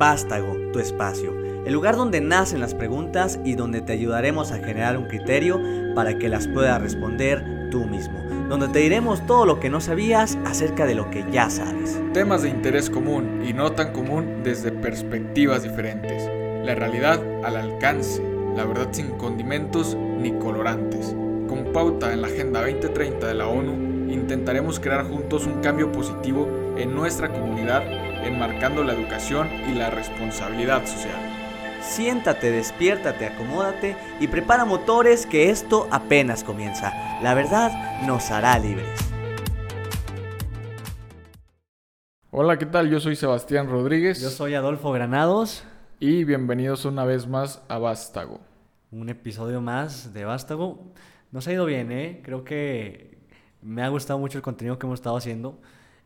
Vástago, tu espacio, el lugar donde nacen las preguntas y donde te ayudaremos a generar un criterio para que las puedas responder tú mismo, donde te diremos todo lo que no sabías acerca de lo que ya sabes. Temas de interés común y no tan común desde perspectivas diferentes. La realidad al alcance, la verdad sin condimentos ni colorantes. Con pauta en la Agenda 2030 de la ONU, intentaremos crear juntos un cambio positivo en nuestra comunidad enmarcando la educación y la responsabilidad social. Siéntate, despiértate, acomódate y prepara motores que esto apenas comienza. La verdad nos hará libres. Hola, ¿qué tal? Yo soy Sebastián Rodríguez. Yo soy Adolfo Granados. Y bienvenidos una vez más a Vástago. Un episodio más de Vástago. Nos ha ido bien, ¿eh? Creo que me ha gustado mucho el contenido que hemos estado haciendo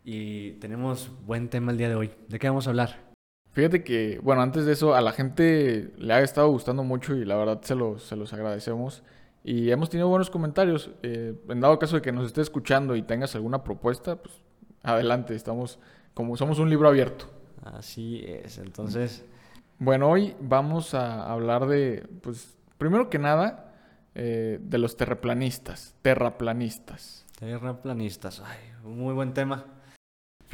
y tenemos buen tema el día de hoy. ¿De qué vamos a hablar? Fíjate que, bueno, antes de eso, a la gente le ha estado gustando mucho y la verdad se los, se los agradecemos. Y hemos tenido buenos comentarios. Eh, en dado caso de que nos esté escuchando y tengas alguna propuesta, pues adelante, estamos como somos un libro abierto. Así es, entonces... Bueno, hoy vamos a hablar de, pues, primero que nada, eh, de los terraplanistas, terraplanistas. Terraplanistas, ay, un muy buen tema.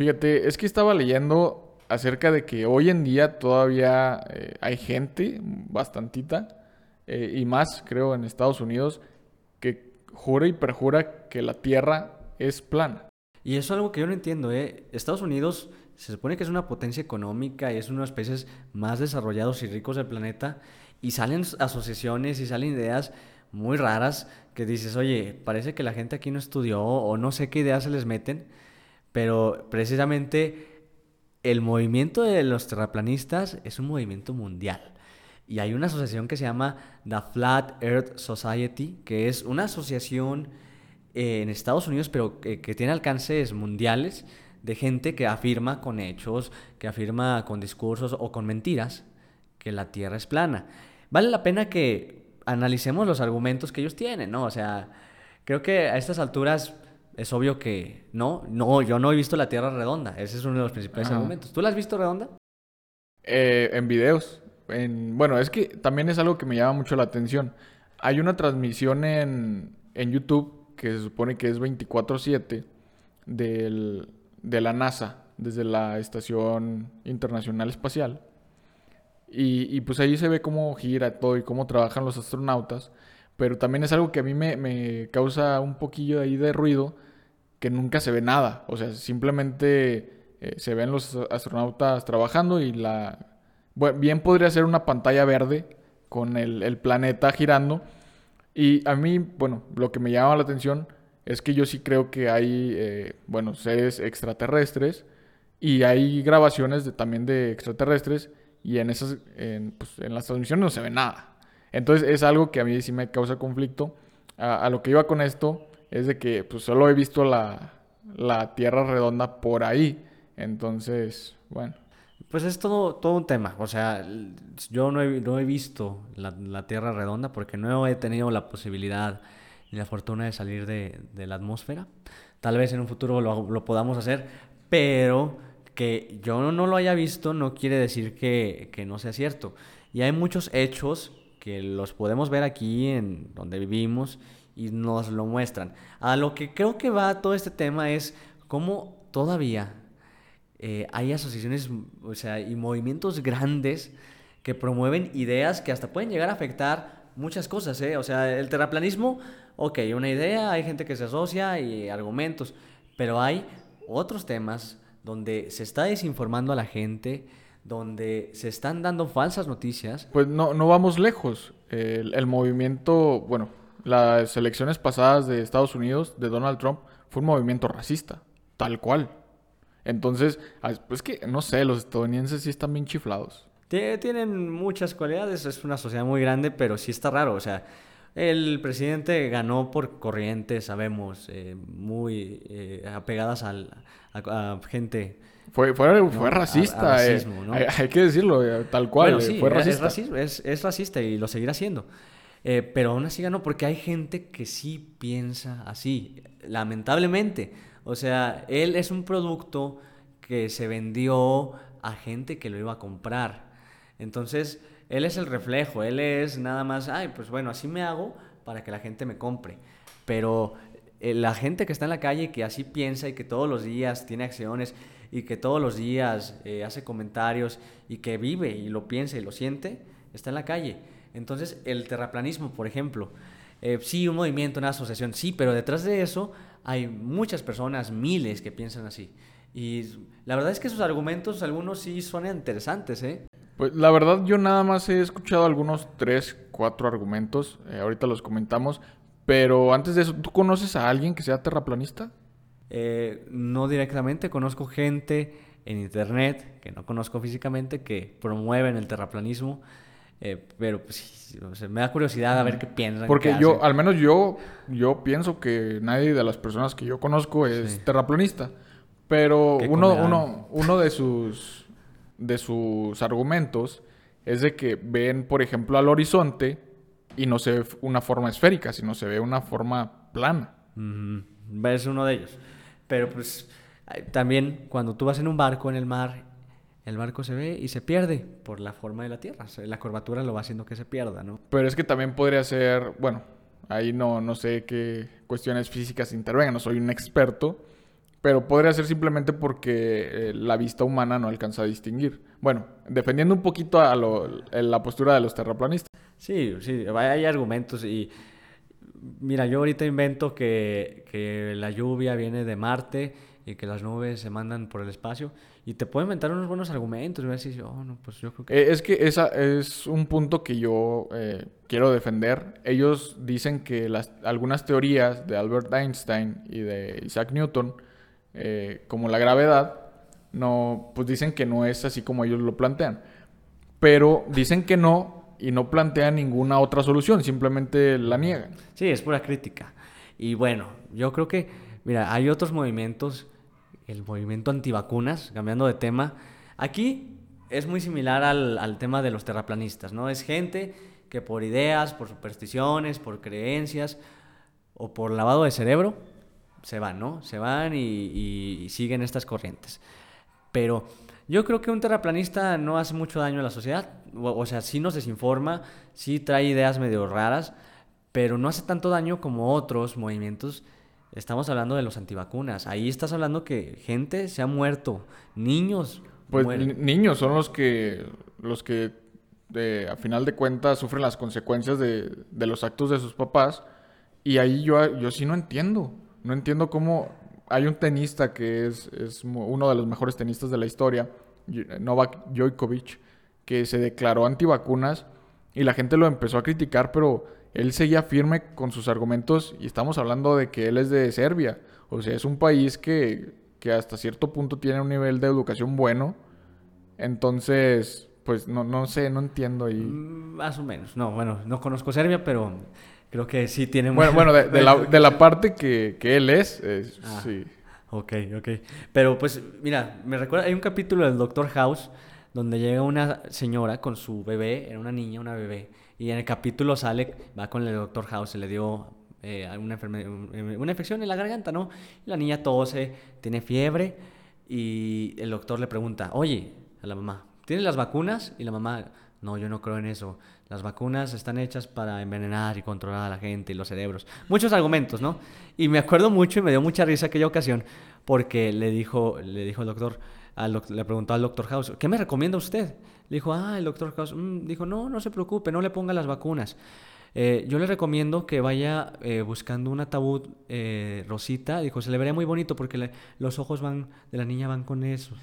Fíjate, es que estaba leyendo acerca de que hoy en día todavía eh, hay gente, bastantita, eh, y más creo en Estados Unidos, que jura y perjura que la Tierra es plana. Y eso es algo que yo no entiendo, ¿eh? Estados Unidos se supone que es una potencia económica y es uno de los países más desarrollados y ricos del planeta, y salen asociaciones y salen ideas muy raras que dices, oye, parece que la gente aquí no estudió o no sé qué ideas se les meten pero precisamente el movimiento de los terraplanistas es un movimiento mundial. Y hay una asociación que se llama The Flat Earth Society, que es una asociación eh, en Estados Unidos, pero que, tiene alcances mundiales de gente que afirma con hechos, que afirma con discursos o con mentiras que la Tierra es plana. Vale la pena que analicemos los argumentos que ellos tienen, ¿no? O sea, creo que a estas alturas es obvio que no, no, yo no he visto la Tierra redonda. Ese es uno de los principales argumentos. ¿Tú la has visto redonda? Eh, en videos. En, bueno, es que también es algo que me llama mucho la atención. Hay una transmisión en, en YouTube que se supone que es 24/7 de la NASA, desde la Estación Internacional Espacial. Y, y, pues ahí se ve cómo gira todo y cómo trabajan los astronautas pero también es algo que a mí me, causa un poquillo ahí de ruido, que nunca se ve nada. O sea, simplemente eh, se ven los astronautas trabajando y la... bien podría ser una pantalla verde con el, planeta girando. Y a mí, bueno, lo que me llama la atención es que yo sí creo que hay, eh, bueno, seres extraterrestres y hay grabaciones de, también de extraterrestres y en esas, en, pues, en las transmisiones no se ve nada. Entonces es algo que a mí sí me causa conflicto. A, lo que iba con esto es de que pues solo he visto la, Tierra redonda por ahí. Entonces, bueno. Pues es todo, todo un tema. O sea, yo no he, no he visto la, Tierra redonda porque no he tenido la posibilidad ni la fortuna de salir de, la atmósfera. Tal vez en un futuro lo, lo, podamos hacer, pero que yo no lo haya visto no quiere decir que, que no sea cierto. Y hay muchos hechos que los podemos ver aquí en donde vivimos y nos lo muestran. A lo que creo que va todo este tema es cómo todavía eh, hay asociaciones o sea, y movimientos grandes que promueven ideas que hasta pueden llegar a afectar muchas cosas. ¿eh? O sea, el terraplanismo, ok, una idea, hay gente que se asocia y argumentos, pero hay otros temas donde se está desinformando a la gente, donde se están dando falsas noticias. Pues no, no vamos lejos. El, movimiento, bueno, las elecciones pasadas de Estados Unidos, de Donald Trump, fue un movimiento racista, tal cual. Entonces, pues que, no sé, los estadounidenses sí están bien chiflados. Tienen muchas cualidades, es una sociedad muy grande, pero sí está raro. O sea, el presidente ganó por corrientes, sabemos, eh, muy eh, apegadas al, a gente fue, fue, fue racista. Eh. hay, que decirlo, eh, tal cual. Eh, fue racista. Es, es, racista y lo seguirá siendo. pero aún así ganó porque hay gente que sí piensa así, lamentablemente. O sea, él es un producto que se vendió a gente que lo iba a comprar. Entonces, él es el reflejo, él es nada más, ay, pues bueno, así me hago para que la gente me compre. Pero eh, la gente que está en la calle, que así piensa y que todos los días tiene acciones y que todos los días eh, hace comentarios y que vive y lo piensa y lo siente, está en la calle. Entonces, el terraplanismo, por ejemplo, eh, sí, un movimiento, una asociación, sí, pero detrás de eso hay muchas personas, miles que piensan así. Y la verdad es que sus argumentos, algunos sí suenan interesantes, ¿eh? Pues la verdad yo nada más he escuchado algunos tres, cuatro argumentos, eh, ahorita los comentamos, pero antes de eso, ¿tú conoces a alguien que sea terraplanista? Eh, no directamente, conozco gente en internet, que no conozco físicamente, que promueven el terraplanismo, eh, pero pues, me da curiosidad a ver qué piensan. Porque yo, al menos yo, yo pienso que nadie de las personas que yo conozco es terraplanista. Pero uno, uno, uno de sus de sus argumentos es de que ven, por ejemplo, al horizonte y no se ve una forma esférica, sino se ve una forma plana. Es uno de ellos. Pero pues también cuando tú vas en un barco en el mar, el barco se ve y se pierde por la forma de la Tierra. La curvatura lo va haciendo que se pierda, ¿no? Pero es que también podría ser, bueno, ahí no, no sé qué cuestiones físicas intervengan, no soy un experto, pero podría ser simplemente porque eh, la vista humana no alcanza a distinguir. Bueno, defendiendo un poquito a la postura de los terraplanistas. Sí, sí, hay argumentos y Mira, yo ahorita invento que, que, la lluvia viene de Marte y que las nubes se mandan por el espacio y te puedo inventar unos buenos argumentos. Y oh, no, pues yo creo que... Eh, es que esa es un punto que yo eh, quiero defender. Ellos dicen que las, algunas teorías de Albert Einstein y de Isaac Newton, eh, como la gravedad, no, pues dicen que no es así como ellos lo plantean. Pero dicen que no y no plantea ninguna otra solución, simplemente la niegan. Sí, es pura crítica. Y bueno, yo creo que, mira, hay otros movimientos, el movimiento antivacunas, cambiando de tema. Aquí es muy similar al tema de los terraplanistas, ¿no? Es gente que por ideas, por supersticiones, por creencias o por lavado de cerebro, se van, ¿no? Se van y, y siguen estas corrientes. Pero yo creo que un terraplanista no hace mucho daño a la sociedad. O, sea, sí nos desinforma, sí trae ideas medio raras, pero no hace tanto daño como otros movimientos. Estamos hablando de los antivacunas. Ahí estás hablando que gente se ha muerto, niños. Pues niños son los que, los que a final de cuentas sufren las consecuencias de, de, los actos de sus papás. Y ahí yo, yo sí no entiendo. No entiendo cómo hay un tenista que es, es, uno de los mejores tenistas de la historia, Novak Djokovic, que se declaró antivacunas y la gente lo empezó a criticar, pero él seguía firme con sus argumentos y estamos hablando de que él es de Serbia. O sea, es un país que, que hasta cierto punto tiene un nivel de educación bueno. Entonces, pues no, no sé, no entiendo ahí. Mm, más o menos. No, bueno, no conozco Serbia, pero Creo que sí tiene... Bueno, bueno de, la, de la, parte que, que él es, ah, sí. Ok, ok. Pero pues, mira, me recuerda, hay un capítulo del Doctor House donde llega una señora con su bebé, era una niña, una bebé, y en el capítulo sale, va con el Doctor House, se le dio eh, una, una infección en la garganta, ¿no? la niña tose, tiene fiebre, y el doctor le pregunta, oye, a la mamá, ¿tienes las vacunas? Y la mamá, no, yo no creo en eso. Las vacunas están hechas para envenenar y controlar a la gente y los cerebros. Muchos argumentos, ¿no? Y me acuerdo mucho y me dio mucha risa aquella ocasión porque le dijo, le dijo el doctor, le preguntó al doctor House, ¿qué me recomienda usted? Le dijo, ah, el doctor House, mm", dijo, no, no se preocupe, no le ponga las vacunas. Eh, yo le recomiendo que vaya eh, buscando un ataúd eh, rosita. Dijo, se le vería muy bonito porque los ojos van de la niña van con eso.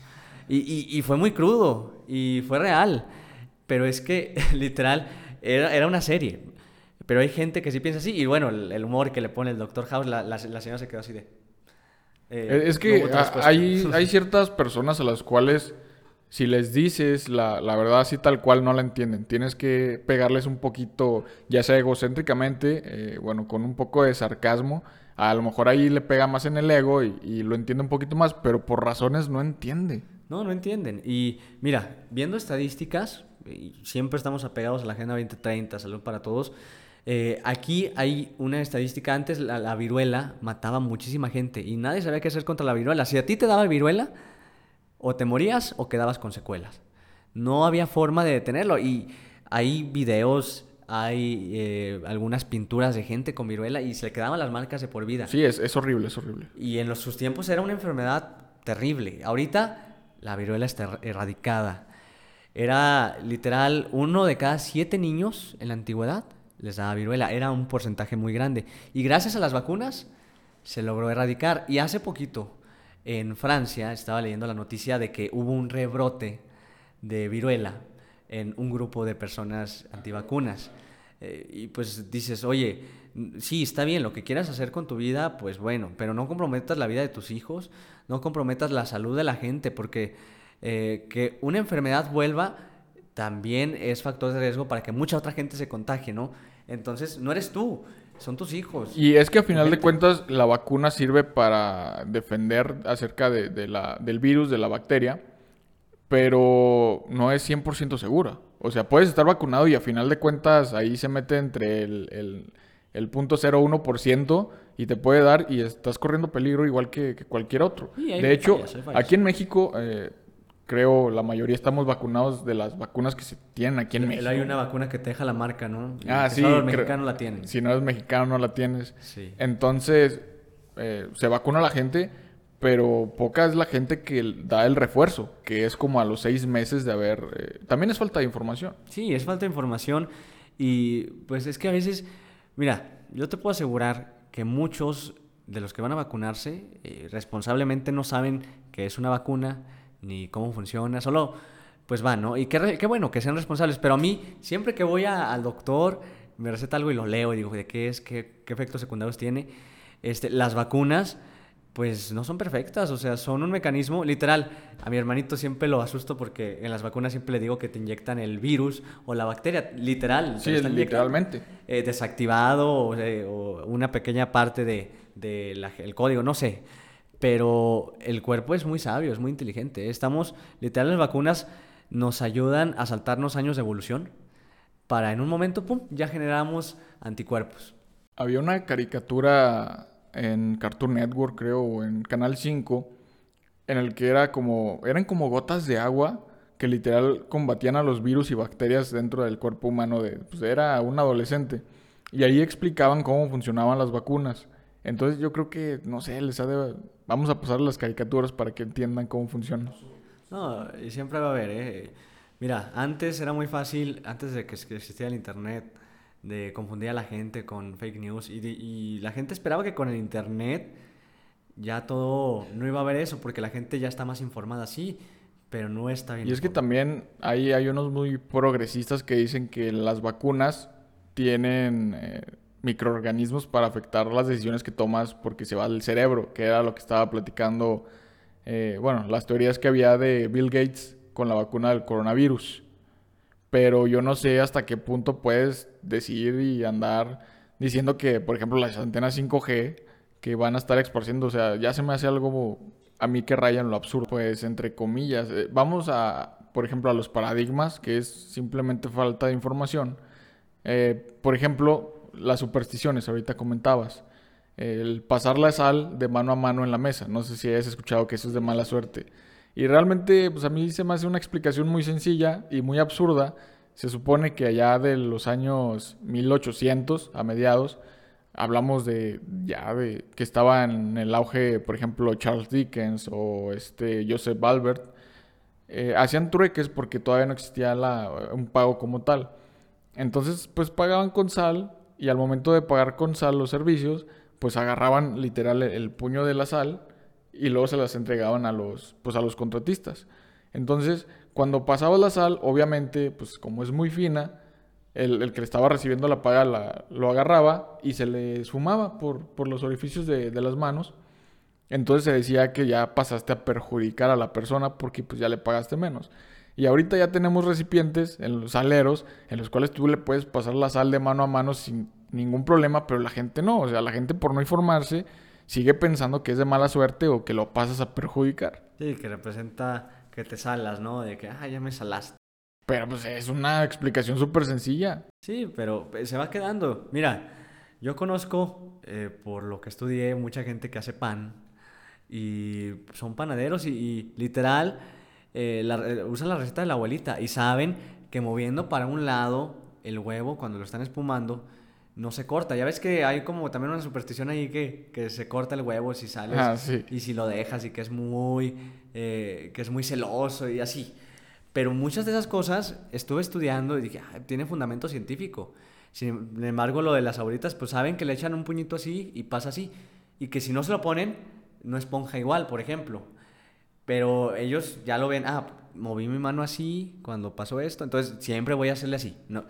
Y, y, y fue muy crudo y fue real. Pero es que, literal, era, era una serie. Pero hay gente que sí piensa así. Y bueno, el, humor que le pone el Doctor House, la, la, señora se quedó así de... Eh, es que hay, hay ciertas personas a las cuales si les dices la, la, verdad así tal cual no la entienden. Tienes que pegarles un poquito, ya sea egocéntricamente, eh, bueno, con un poco de sarcasmo. A lo mejor ahí le pega más en el ego y, y, lo entiende un poquito más, pero por razones no entiende. No, no entienden. Y mira, viendo estadísticas, siempre estamos apegados a la Agenda 2030, salud para todos. Eh, aquí hay una estadística, antes la, viruela mataba muchísima gente y nadie sabía qué hacer contra la viruela. Si a ti te daba viruela, O te morías o quedabas con secuelas. No había forma de detenerlo. Y hay videos, hay eh, algunas pinturas de gente con viruela y se le quedaban las marcas de por vida. Sí, es, es horrible, es horrible. Y en los, sus tiempos era una enfermedad terrible. Ahorita la viruela está erradicada. Era literal uno de cada siete niños en la antigüedad les daba viruela. Era un porcentaje muy grande. Y gracias a las vacunas se logró erradicar. Y hace poquito en Francia estaba leyendo la noticia de que hubo un rebrote de viruela en un grupo de personas antivacunas. Eh, y pues dices, oye, sí, está bien, lo que quieras hacer con tu vida, pues bueno, pero no comprometas la vida de tus hijos, no comprometas la salud de la gente, porque eh, que una enfermedad vuelva también es factor de riesgo para que mucha otra gente se contagie, ¿no? Entonces, no eres tú, son tus hijos. Y es que a final de cuentas la vacuna sirve para defender acerca de, la, del virus, de la bacteria, pero no es 100% segura. O sea, puedes estar vacunado y a final de cuentas ahí se mete entre el, el, el .01% y te puede dar y estás corriendo peligro igual que, cualquier otro. de hecho, aquí en México... Eh, creo la mayoría estamos vacunados de las vacunas que se tienen aquí en México. Hay una vacuna que te deja la marca, ¿no? Ah, sí. Si no mexicano la tienes. Si no eres mexicano no la tienes. Sí. Entonces, eh, se vacuna la gente, pero poca es la gente que da el refuerzo, que es como a los seis meses de haber... Eh, también es falta de información. Sí, es falta de información y pues es que a veces, mira, yo te puedo asegurar que muchos de los que van a vacunarse eh, responsablemente no saben que es una vacuna, ni cómo funciona, solo pues van, ¿no? Y qué, qué bueno que sean responsables, pero a mí siempre que voy al doctor me receta algo y lo leo y digo de qué es, qué, qué efectos secundarios tiene. Este, las vacunas pues no son perfectas, o sea, son un mecanismo literal. A mi hermanito siempre lo asusto porque en las vacunas siempre le digo que te inyectan el virus o la bacteria, literal. Sí, literalmente. Eh, desactivado o, o, una pequeña parte del de, el código, no sé. Pero el cuerpo es muy sabio, es muy inteligente. Estamos, literal, las vacunas nos ayudan a saltarnos años de evolución para en un momento, pum, ya generamos anticuerpos. Había una caricatura en Cartoon Network, creo, o en Canal 5, en el que era como, eran como gotas de agua que literal combatían a los virus y bacterias dentro del cuerpo humano. De, pues era un adolescente. Y ahí explicaban cómo funcionaban las vacunas. Entonces yo creo que, no sé, les ha de... Vamos a pasar las caricaturas para que entiendan cómo funciona. No, y siempre va a haber, ¿eh? Mira, antes era muy fácil, antes de que existiera el Internet, de confundir a la gente con fake news. Y, y la gente esperaba que con el Internet ya todo, no iba a haber eso, porque la gente ya está más informada, sí, pero no está bien. Y es que también hay, hay unos muy progresistas que dicen que las vacunas tienen... Eh, microorganismos para afectar las decisiones que tomas porque se va al cerebro, que era lo que estaba platicando, eh, bueno, las teorías que había de Bill Gates con la vacuna del coronavirus. Pero yo no sé hasta qué punto puedes decir y andar diciendo que, por ejemplo, las antenas 5G que van a estar esparciendo, o sea, ya se me hace algo a mí que rayan lo absurdo, pues entre comillas. Eh, vamos a, por ejemplo, a los paradigmas, que es simplemente falta de información. Eh, por ejemplo, las supersticiones, ahorita comentabas. El pasar la sal de mano a mano en la mesa. No sé si hayas escuchado que eso es de mala suerte. Y realmente, pues a mí se me hace una explicación muy sencilla y muy absurda. Se supone que allá de los años 1800 a mediados, hablamos de ya de que estaba en el auge, por ejemplo, Charles Dickens o este Joseph Albert, eh, hacían trueques porque todavía no existía un pago como tal. Entonces, pues pagaban con sal y al momento de pagar con sal los servicios, pues agarraban literal el, puño de la sal y luego se las entregaban a los, pues a los contratistas. Entonces, cuando pasaba la sal, obviamente, pues como es muy fina, el, que le estaba recibiendo la paga la, lo agarraba y se le sumaba por, por los orificios de, de, las manos. Entonces se decía que ya pasaste a perjudicar a la persona porque pues ya le pagaste menos. Y ahorita ya tenemos recipientes en los saleros en los cuales tú le puedes pasar la sal de mano a mano sin ningún problema, pero la gente no. O sea, la gente por no informarse sigue pensando que es de mala suerte o que lo pasas a perjudicar. Sí, que representa que te salas, ¿no? De que, ah, ya me salaste. Pero pues es una explicación súper sencilla. Sí, pero eh, se va quedando. Mira, yo conozco, eh, por lo que estudié, mucha gente que hace pan y son panaderos y, y literal eh, la- eh, usan la receta de la abuelita y saben que moviendo para un lado el huevo cuando lo están espumando no se corta. Ya ves que hay como también una superstición ahí que, que se corta el huevo si sales Ah, sí. y si lo dejas y que es muy eh, que es muy celoso y así. Pero muchas de esas cosas estuve estudiando y dije, "Ah, tiene fundamento científico. Sin embargo, lo de las abuelitas, pues saben que le echan un puñito así y pasa así. Y que si no se lo ponen, no esponja igual, por ejemplo. Pero ellos ya lo ven, ah, moví mi mano así cuando pasó esto, entonces siempre voy a hacerle así. No,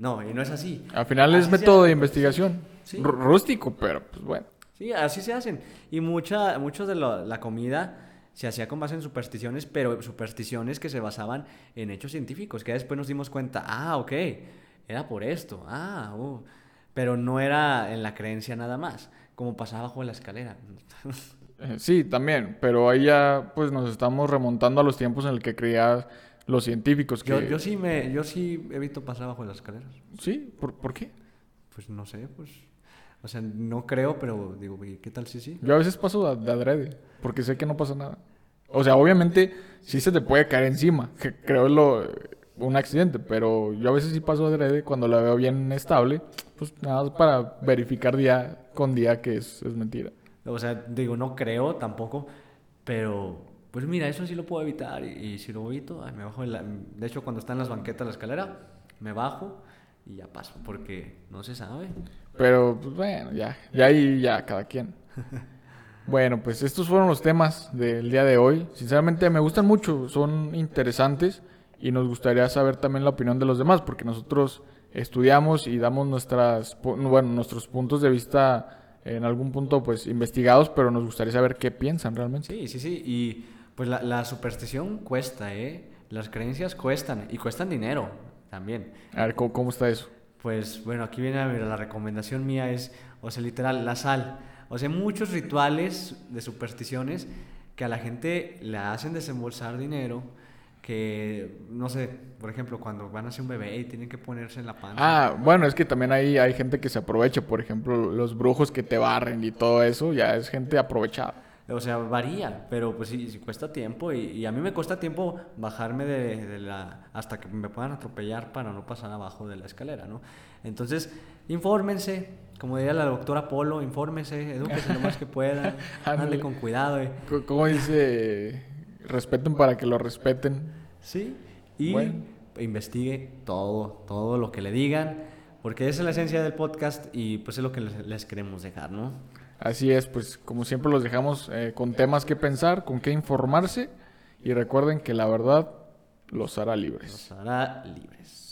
no, y no es así. Al final es Así método de investigación. Sí. Rú- Rústico, pero pues bueno. Sí, así se hacen. Y mucha, mucho de la comida se hacía con base en supersticiones, pero supersticiones que se basaban en hechos científicos, que después nos dimos cuenta, ah, ok, era por esto, ah, uh", pero no era en la creencia nada más, como pasaba bajo la escalera. Sí, también, pero ahí ya pues nos estamos remontando a los tiempos en el que creían los científicos que... Yo, yo sí me, yo sí evito pasar bajo las escaleras. Sí, ¿por, por qué? Pues no sé, pues, o sea, no creo, pero digo, "Oye, ¿qué tal si sí? Yo a veces paso de, de adrede, porque sé que no pasa nada. O sea, obviamente sí se te puede caer encima, que creo es lo, un accidente, pero yo a veces sí paso de adrede cuando la veo bien estable, pues nada más para verificar día con día que es, es mentira. O sea, digo, no creo tampoco, pero pues mira, eso sí lo puedo evitar. Y, y si lo evito, ay, me bajo. de la- de hecho, cuando está en las banquetas la escalera, me bajo y ya paso, porque no se sabe. Pero pues bueno, ya, ya ahí ya cada quien. Bueno, pues estos fueron los temas del día de hoy. Sinceramente me gustan mucho, son interesantes y nos gustaría saber también la opinión de los demás, porque nosotros estudiamos y damos nuestras, bueno, nuestros puntos de vista en algún punto pues investigados, pero nos gustaría saber qué piensan realmente. Sí, sí, sí. Y pues la, la superstición cuesta, ¿eh? Las creencias cuestan y cuestan dinero también. A ver, ¿cómo, cómo está eso? Pues bueno, aquí viene mira, la recomendación mía es, o sea, literal, la sal. O sea, muchos rituales de supersticiones que a la gente le hacen desembolsar dinero, que, no sé, por ejemplo, cuando van a hacer un bebé y tienen que ponerse en la panza. Ah, bueno, es que también hay, hay gente que se aprovecha, por ejemplo, los brujos que te barren y todo eso, ya es gente aprovechada. O sea, varía, pero pues sí, sí cuesta tiempo y, y a mí me cuesta tiempo bajarme de, de la... hasta que me puedan atropellar para no pasar abajo de la escalera, ¿no? Entonces, infórmense, como diría la doctora Polo, infórmense, edúquese lo más que puedan, ande con cuidado, eh. ¿Cómo dice? Respeten para que lo respeten. Sí, y Bueno. investigue todo, todo lo que le digan, porque esa es la esencia del podcast y pues es lo que les, les queremos dejar, ¿no? Así es, pues como siempre los dejamos eh, con temas que pensar, con qué informarse y recuerden que la verdad los hará libres. Los hará libres.